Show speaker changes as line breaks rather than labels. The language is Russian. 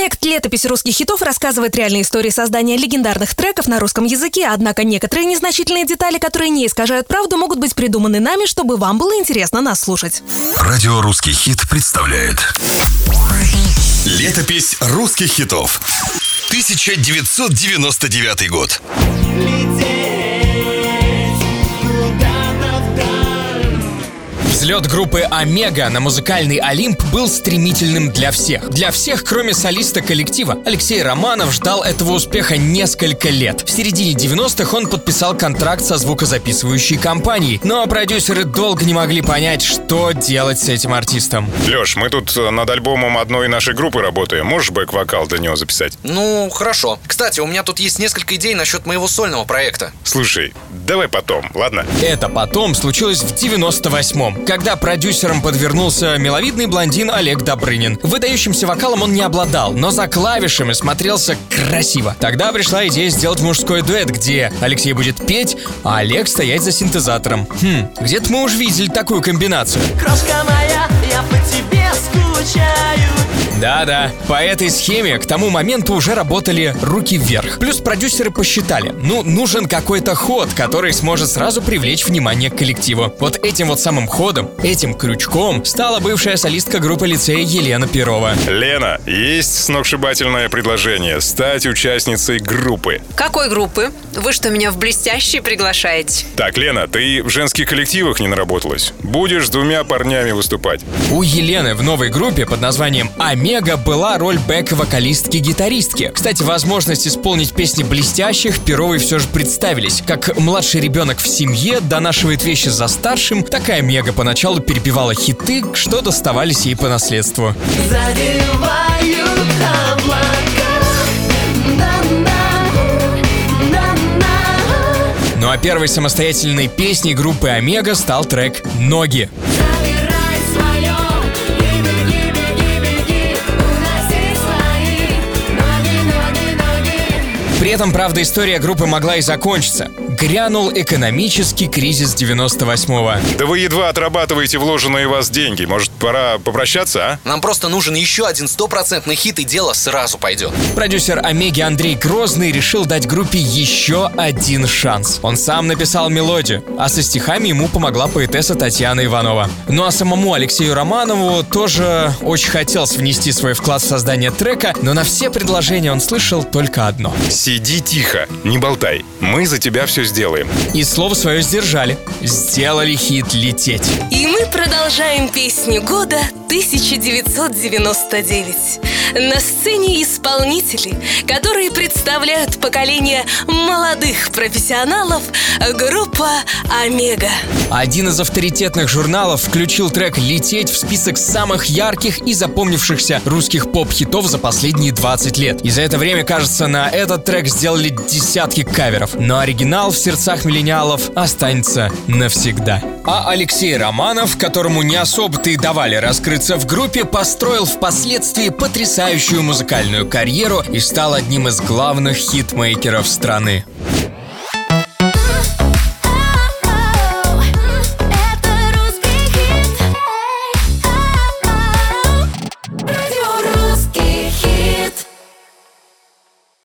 Проект «Летопись русских хитов» рассказывает реальные истории создания легендарных треков на русском языке, однако некоторые незначительные детали, которые не искажают правду, могут быть придуманы нами, чтобы вам было интересно нас слушать.
Радио «Русский хит» представляет. Летопись русских хитов 1999 год
Взлет группы Омега на музыкальный Олимп был стремительным для всех. Для всех, кроме солиста коллектива. Алексей Романов ждал этого успеха несколько лет. В середине 90-х он подписал контракт со звукозаписывающей компанией. Но продюсеры долго не могли понять, что делать с этим артистом.
Леш, мы тут э, над альбомом одной нашей группы работаем. Можешь бэк-вокал для него записать?
Ну, хорошо. Кстати, у меня тут есть несколько идей насчет моего сольного проекта.
Слушай, давай потом, ладно?
Это потом случилось в 98-м когда продюсером подвернулся миловидный блондин Олег Добрынин. Выдающимся вокалом он не обладал, но за клавишами смотрелся красиво. Тогда пришла идея сделать мужской дуэт, где Алексей будет петь, а Олег стоять за синтезатором. Хм, где-то мы уже видели такую комбинацию. Крошка моя, я по тебе скучаю. Да-да, по этой схеме к тому моменту уже работали руки вверх. Плюс продюсеры посчитали, ну, нужен какой-то ход, который сможет сразу привлечь внимание к коллективу. Вот этим вот самым ходом, этим крючком стала бывшая солистка группы лицея Елена Перова.
Лена, есть сногсшибательное предложение стать участницей группы.
Какой группы? Вы что, меня в блестящие приглашаете?
Так, Лена, ты в женских коллективах не наработалась. Будешь с двумя парнями выступать.
У Елены в новой группе под названием «Ами» Омега была роль бэк-вокалистки-гитаристки. Кстати, возможность исполнить песни блестящих Перовой все же представились. Как младший ребенок в семье донашивает вещи за старшим, такая Омега поначалу перепевала хиты, что доставались ей по наследству. Ну а первой самостоятельной песней группы Омега стал трек «Ноги». При этом, правда, история группы могла и закончиться грянул экономический кризис 98-го.
Да вы едва отрабатываете вложенные в вас деньги. Может, пора попрощаться, а?
Нам просто нужен еще один стопроцентный хит, и дело сразу пойдет.
Продюсер Омеги Андрей Грозный решил дать группе еще один шанс. Он сам написал мелодию, а со стихами ему помогла поэтесса Татьяна Иванова. Ну а самому Алексею Романову тоже очень хотелось внести свой вклад в создание трека, но на все предложения он слышал только одно.
Сиди тихо, не болтай. Мы за тебя все сделаем.
И слово свое сдержали. Сделали хит лететь.
И мы продолжаем песню года 1999. На сцене исполнители, которые представляют поколение молодых профессионалов, группа «Омега».
Один из авторитетных журналов включил трек «Лететь» в список самых ярких и запомнившихся русских поп-хитов за последние 20 лет. И за это время, кажется, на этот трек сделали десятки каверов. Но оригинал в сердцах миллениалов останется навсегда. А Алексей Романов, которому не особо-то и давали раскрыться в группе, построил впоследствии потрясающую музыкальную карьеру и стал одним из главных хитмейкеров страны.